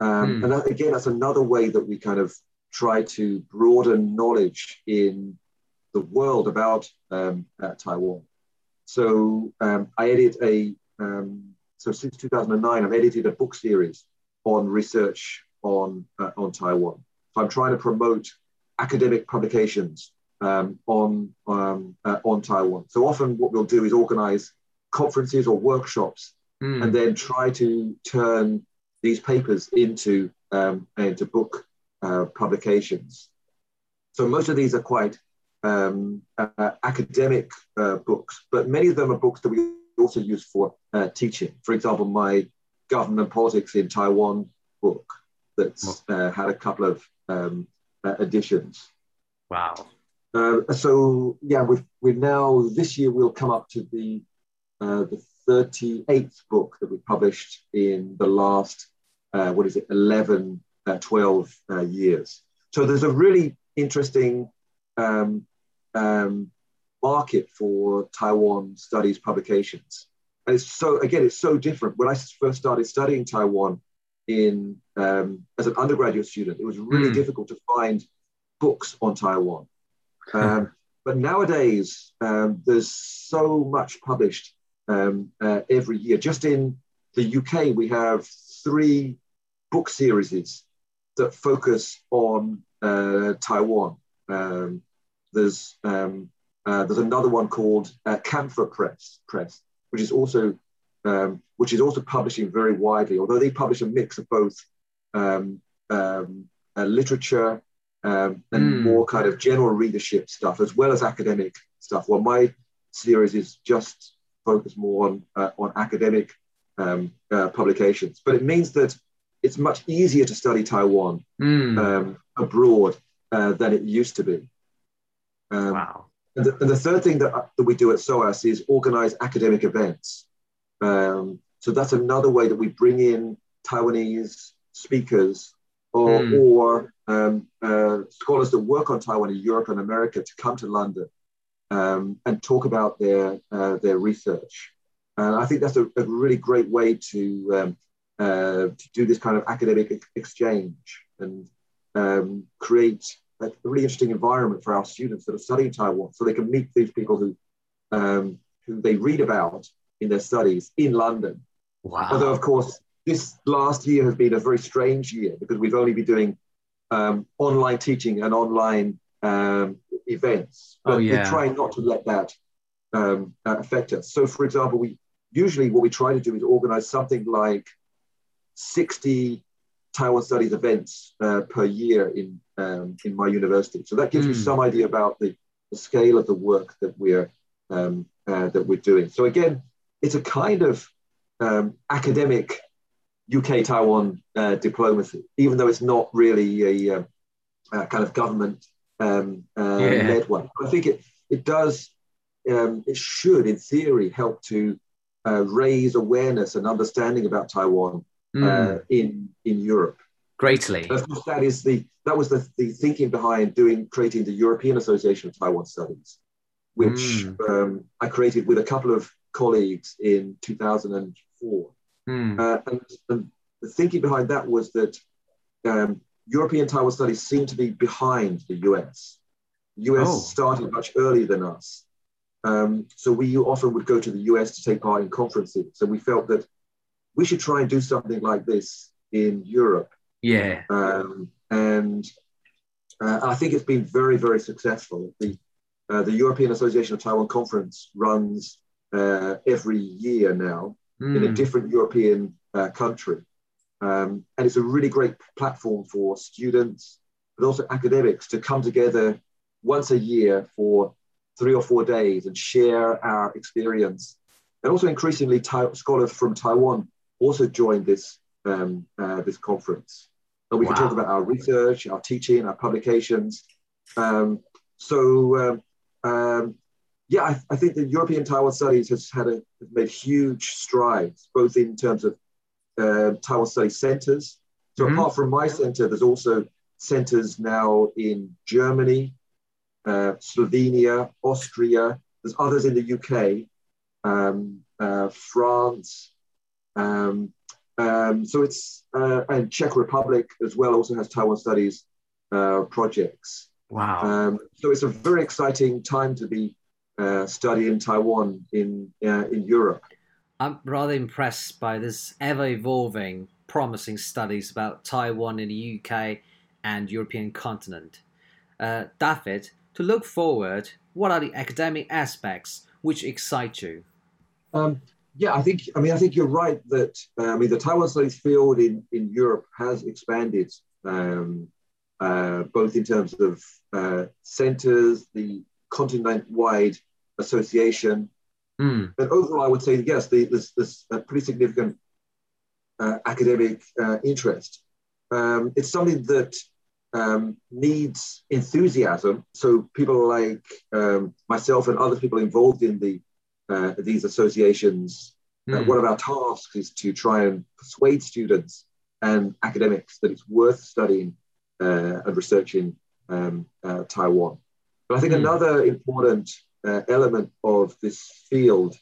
Mm. And that, again, that's another way that we kind of try to broaden knowledge in the world about um, uh, Taiwan. So um, I edit a, so since 2009, I've edited a book series on research on, uh, on Taiwan. So I'm trying to promote academic publications um, on, um, uh, on Taiwan. So often what we'll do is organize conferences or workshops mm. and then try to turn these papers into, um, into book uh, publications. So most of these are quite um, uh, academic uh, books, but many of them are books that we also use for uh, teaching. For example, my government politics in Taiwan book that's uh, had a couple of um, uh, editions. Wow. So yeah, we've we now this year we'll come up to the uh, the 38th book that we published in the last uh, what is it 11 uh, 12 uh, years. So there's a really interesting um, um, market for Taiwan studies publications. And it's so again, it's so different. When I first started studying Taiwan, in um, as an undergraduate student. It was really mm. difficult to find books on Taiwan. Um, but nowadays, um, there's so much published um, uh, every year. Just in the UK, we have three book series that focus on uh, Taiwan. Um, there's um, uh, there's another one called uh, Camphor Press, Press, which is also um, which is also publishing very widely, although they publish a mix of both um, um, uh, literature um, and mm. more kind of general readership stuff, as well as academic stuff. Well, my series is just focused more on, uh, on academic um, uh, publications, but it means that it's much easier to study Taiwan mm. abroad uh, than it used to be. wow. And the, and the, third thing that, that we do at SOAS is organize academic events. Um, so that's another way that we bring in Taiwanese speakers or, mm. or um, uh, scholars that work on Taiwan in Europe and America to come to London um, and talk about their, uh, their research. And I think that's a, a really great way to, um, uh, to do this kind of academic exchange and um, create a really interesting environment for our students that are studying Taiwan so they can meet these people who, um, who they read about in their studies in London. Wow. Although, of course, this last year has been a very strange year because we've only been doing um, online teaching and online um, events. But oh, yeah. we're trying not to let that um, uh, affect us. So, for example, we usually what we try to do is organize something like 60 Taiwan Studies events uh, per year in, um, in my university. So that gives mm. you some idea about the, the scale of the work that we're, um, uh, that we're doing. So again, it's a kind of um, academic UK Taiwan uh, diplomacy, even though it's not really a, uh, a kind of government um, uh, yeah. led one. I think it it does um, it should, in theory, help to uh, raise awareness and understanding about Taiwan mm. in in Europe. Greatly. of course, that is the that was the, the thinking behind doing creating the European Association of Taiwan Studies, which mm. um, I created with a couple of colleagues in 2004. Mm. Uh, and, and, the thinking behind that was that um, European Taiwan studies seem to be behind the US. The US Oh. started much earlier than us. Um, so we often would go to the US to take part in conferences. So we felt that we should try and do something like this in Europe. Yeah. Um, and uh, I think it's been very, very successful. The, uh, the European Association of Taiwan Conference runs uh, every year now in a Mm. different European uh, country. Um, and it's a really great platform for students, but also academics to come together once a year for three or four days and share our experience. And also increasingly, scholars from Taiwan also join this, um, uh, this conference. And we can talk about our research, our teaching, our publications. Um, so, um, um, yeah, I, I think the European Taiwan Studies has had a, has made huge strides, both in terms of uh, Taiwan Study centers. So Mhm. apart from my center, there's also centers now in Germany, uh, Slovenia, Austria. There's others in the UK, um, uh, France. Um, um, so it's uh, and Czech Republic as well also has Taiwan Studies uh, projects. Wow. Um, so it's a very exciting time to be uh, studying Taiwan in uh, in Europe. I'm rather impressed by this ever evolving, promising studies about Taiwan in the UK and European continent. Uh, David, to look forward, what are the academic aspects which excite you? Um, yeah, I think. I mean, I think you're right that uh, I mean the Taiwan studies field in in Europe has expanded, um, uh, both in terms of uh, centers, the continent-wide association, Mm. but overall, I would say yes, the, there's, there's a pretty significant uh, academic uh, interest. Um, it's something that um, needs enthusiasm. So people like um, myself and other people involved in the uh, these associations, uh, Mm. one of our tasks is to try and persuade students and academics that it's worth studying uh, and researching um, uh, Taiwan. But I think Hmm. another important uh, element of this field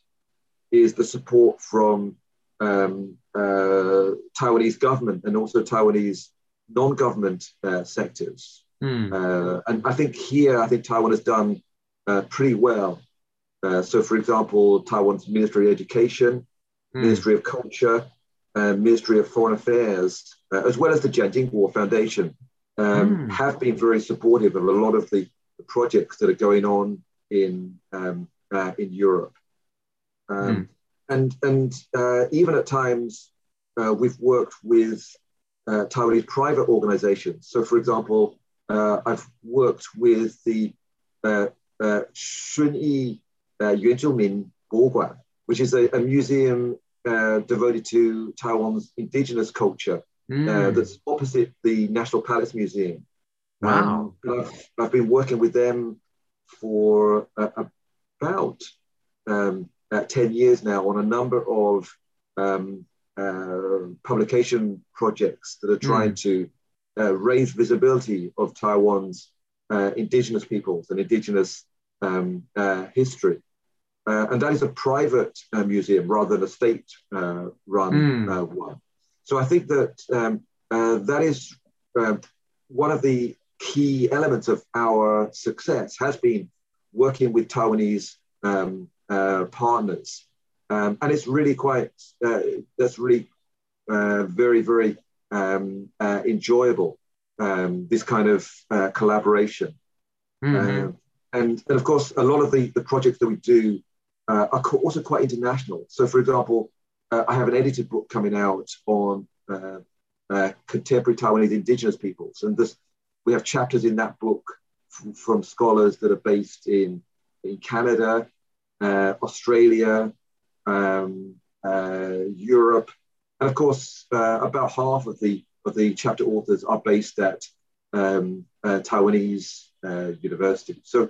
is the support from um, uh, Taiwanese government and also Taiwanese non-government uh, sectors. Mm. Uh, and I think here, I think Taiwan has done uh, pretty well. Uh, so, for example, Taiwan's Ministry of Education, Mm. Ministry of Culture, Ministry of Foreign Affairs, as well as the Chiang Ching-kuo Foundation, um, Mm. have been very supportive of a lot of the, the projects that are going on in um, uh, in Europe. Um, Mm. And and uh, even at times, uh, we've worked with uh, Taiwanese private organizations. So, for example, uh, I've worked with the uh, uh, Shunyi Yuanzhoumin Guoguan, which is a, a museum uh, devoted to Taiwan's indigenous culture uh, Mm. that's opposite the National Palace Museum. Wow. Um, I've, I've been working with them for uh, about um, uh, 10 years now on a number of um, uh, publication projects that are trying to uh, raise visibility of Taiwan's uh, indigenous peoples and indigenous um, uh, history. Uh, and that is a private uh, museum rather than a state uh, run Mm. uh, one. So I think that um, uh, that is uh, one of the key elements of our success has been working with Taiwanese um, uh, partners. Um, and it's really quite, uh, that's really uh, very, very um, uh, enjoyable, um, this kind of uh, collaboration. Mhm. Um, and, and of course, a lot of the, the projects that we do uh, are co- also quite international. So, for example, uh, I have an edited book coming out on uh, uh, contemporary Taiwanese indigenous peoples. And this, we have chapters in that book f- from scholars that are based in, in Canada, uh, Australia, um, uh, Europe. And of course, uh, about half of the, of the chapter authors are based at um, uh, Taiwanese uh, universities. So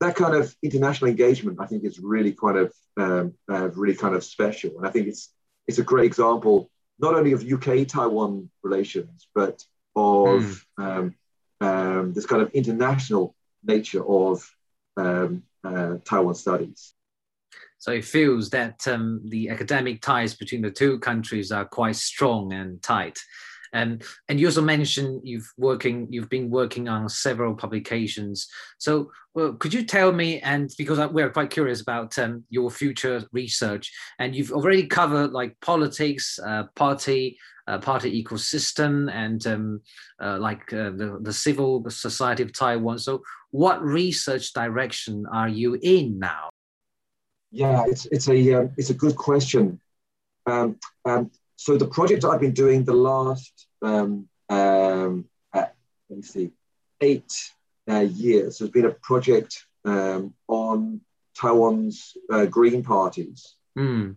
that kind of international engagement, I think, is really kind of um, uh, really kind of special, and I think it's it's a great example not only of UK Taiwan relations, but of um, um, this kind of international nature of um, uh, Taiwan studies. So it feels that um, the academic ties between the two countries are quite strong and tight. And and you also mentioned you've working you've been working on several publications. So well, could you tell me and because we're quite curious about um, your future research and you've already covered like politics, uh, party, uh, party ecosystem, and um, uh, like uh, the the civil society of Taiwan. So what research direction are you in now? Yeah, it's it's a um, it's a good question. Um, um, so the project I've been doing the last um, um, uh, let me see eight uh, years has been a project um, on Taiwan's uh, green parties, mm.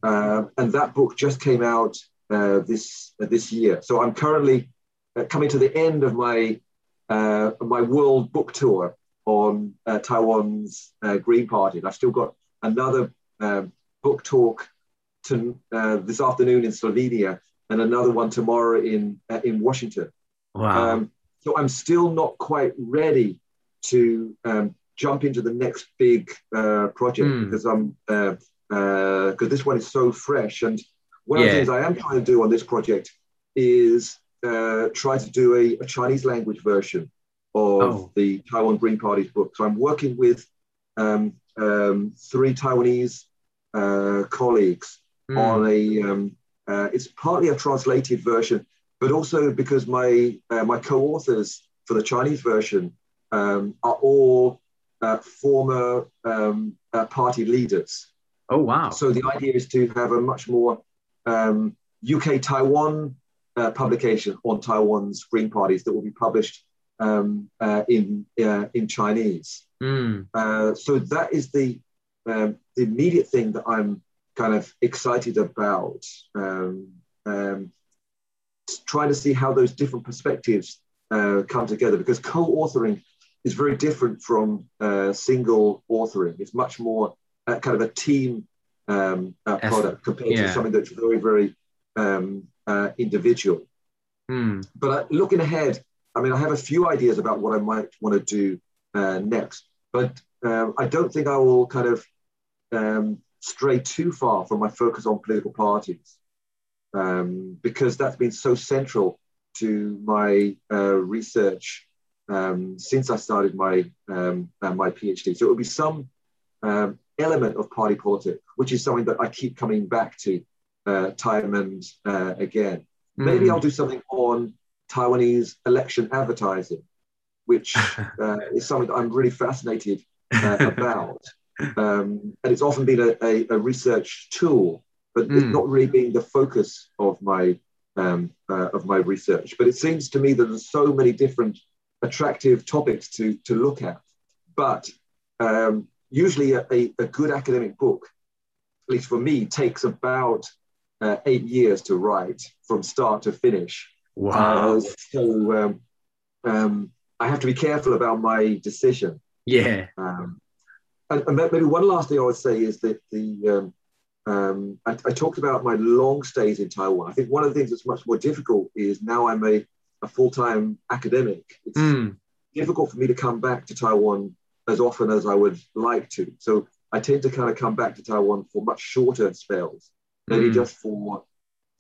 and that book just came out uh, this uh, this year. So I'm currently uh, coming to the end of my my world book tour on Taiwan's green party. And I've still got another uh, book talk to, uh, this afternoon in Slovenia and another one tomorrow in, uh, in Washington. Wow. Um, so I'm still not quite ready to um, jump into the next big uh, project mm. because I'm because uh, uh, this one is so fresh. And one yeah. of the things I am trying to do on this project is try to do a, a, Chinese language version of oh. the Taiwan Green Party's book. So I'm working with um, um, three Taiwanese uh, colleagues mm. on a. Um, uh, it's partly a translated version, but also because my uh, my co-authors for the Chinese version um, are all uh, former um, uh, party leaders. Oh wow! So the idea is to have a much more um, UK Taiwan uh, publication on Taiwan's Green parties that will be published um, in in Chinese. Mm. Uh, so that is the um, the immediate thing that I'm kind of excited about. Um, um, trying to see how those different perspectives uh, come together because co-authoring is very different from uh, single authoring. It's much more uh, kind of a team um, uh, product compared yeah. to something that's very, very um, uh, individual. Mm. But uh, looking ahead, I mean, I have a few ideas about what I might want to do uh, next. But um, I don't think I will kind of um, stray too far from my focus on political parties um, because that's been so central to my uh, research um, since I started my um, uh, my PhD. So it will be some um, element of party politics, which is something that I keep coming back to uh, time and uh, again. Mm. Maybe I'll do something on Taiwanese election advertising which uh, is something that I'm really fascinated uh, about. Um, and it's often been a, a, a research tool, but mm. it's hmm. not really being the focus of my um, uh, of my research. But it seems to me that there's so many different attractive topics to to look at. But um, usually, a, a, a, good academic book, at least for me, takes about uh, eight years to write from start to finish. Wow! Uh, so um, um I have to be careful about my decision. Yeah. Um, and, and, maybe one last thing I would say is that the um, um, I, I, talked about my long stays in Taiwan. I think one of the things that's much more difficult is now I'm a, a full time academic. It's mm. difficult for me to come back to Taiwan as often as I would like to. So I tend to kind of come back to Taiwan for much shorter spells, maybe mm. just for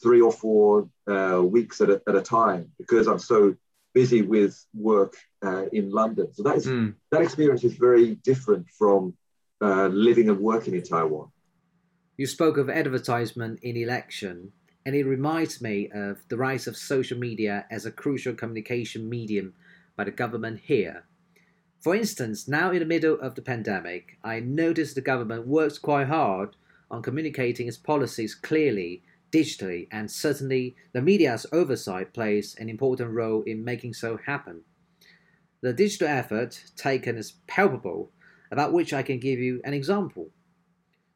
three or four uh, weeks at a, at a time because I'm so busy with work uh, in London. So that is mm. that experience is very different from uh, living and working in Taiwan. You spoke of advertisement in election, and it reminds me of the rise of social media as a crucial communication medium by the government here. For instance, now in the middle of the pandemic, I noticed the government works quite hard on communicating its policies clearly digitally, and certainly the media's oversight plays an important role in making so happen. The digital effort taken is palpable, about which I can give you an example.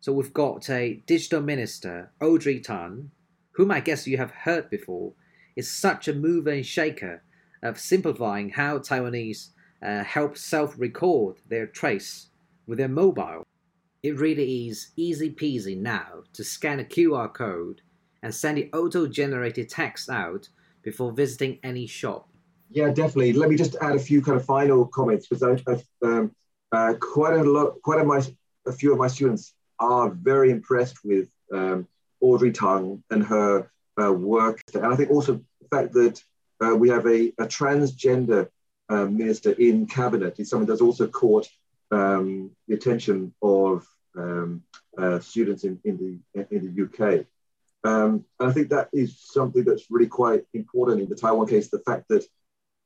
So we've got a digital minister, Audrey Tang, whom I guess you have heard before, is such a mover and shaker of simplifying how Taiwanese uh, help self-record their trace with their mobile. It really is easy peasy now to scan a QR code and send the auto-generated text out before visiting any shop. Yeah, definitely. Let me just add a few kind of final comments because I, I um, uh, quite a lot, quite a, my, a few of my students are very impressed with um, Audrey Tang and her uh, work, and I think also the fact that uh, we have a, a transgender uh, minister in cabinet. He's someone that's also caught um, the attention of um, uh, students in, in, the, in the UK. Um, and I think that is something that's really quite important in the Taiwan case the fact that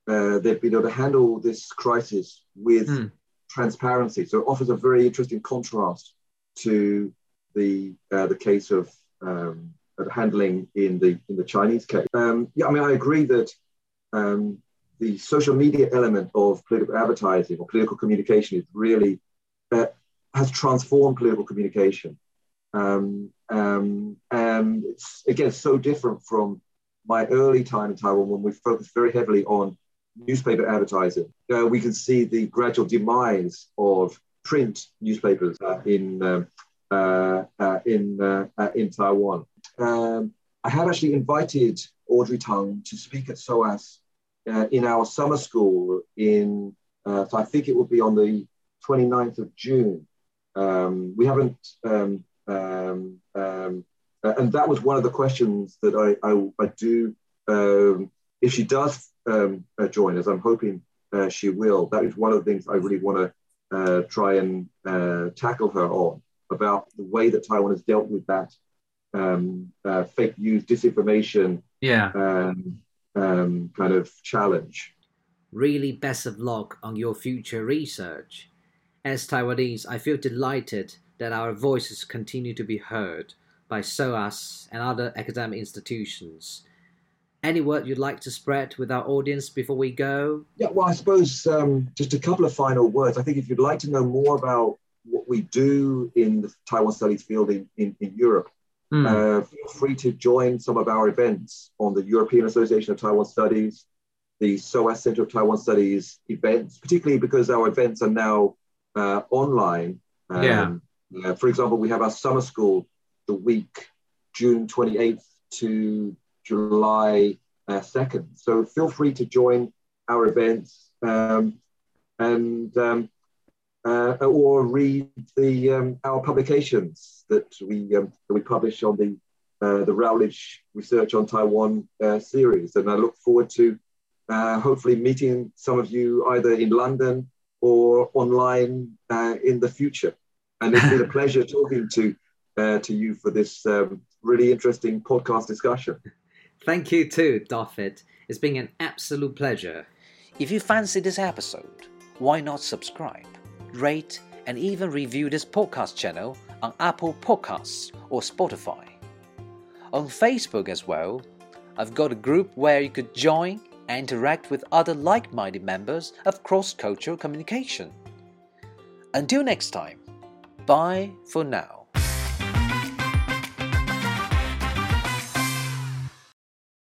uh, they've been able to handle this crisis with mm. transparency. So it offers a very interesting contrast to the, uh, the case of, um, of handling in the, in the Chinese case. Um, yeah, I mean, I agree that um, the social media element of political advertising or political communication is really uh, has transformed political communication. Um, um, and it's again so different from my early time in Taiwan when we focused very heavily on newspaper advertising. Uh, we can see the gradual demise of print newspapers uh, in um, uh, uh in uh, in Taiwan. Um, I have actually invited Audrey Tang to speak at SOAS in our summer school in. so I think it will be on the 29th of June. Um, we haven't, um, um, um, and that was one of the questions that I, I, I do. Um, if she does um, uh, join us, I'm hoping uh, she will. That is one of the things I really want to uh, try and uh, tackle her on about the way that Taiwan has dealt with that uh, fake news, disinformation, yeah, kind of challenge. Really, best of luck on your future research. As Taiwanese, I feel delighted that our voices continue to be heard by SOAS and other academic institutions. Any word you'd like to spread with our audience before we go? Yeah, well, I suppose um, just a couple of final words. I think if you'd like to know more about what we do in the Taiwan Studies field in, in, in Europe, mm. uh, feel free to join some of our events on the European Association of Taiwan Studies, the SOAS Center of Taiwan Studies events, particularly because our events are now uh, online. Um, yeah. Uh, for example, we have our summer school the week June 28th to July uh, 2nd. So feel free to join our events um, and um, uh, or read the um, our publications that we um, that we publish on the uh, the Routledge Research on Taiwan uh, series. And I look forward to uh, hopefully meeting some of you either in London or online uh, in the future. And it's been a pleasure talking to uh, to you for this um, really interesting podcast discussion. Thank you too, David. It's been an absolute pleasure. If you fancy this episode, why not subscribe, rate, and even review this podcast channel on Apple Podcasts or Spotify? On Facebook as well, I've got a group where you could join and interact with other like minded members of cross cultural communication. Until next time, bye for now.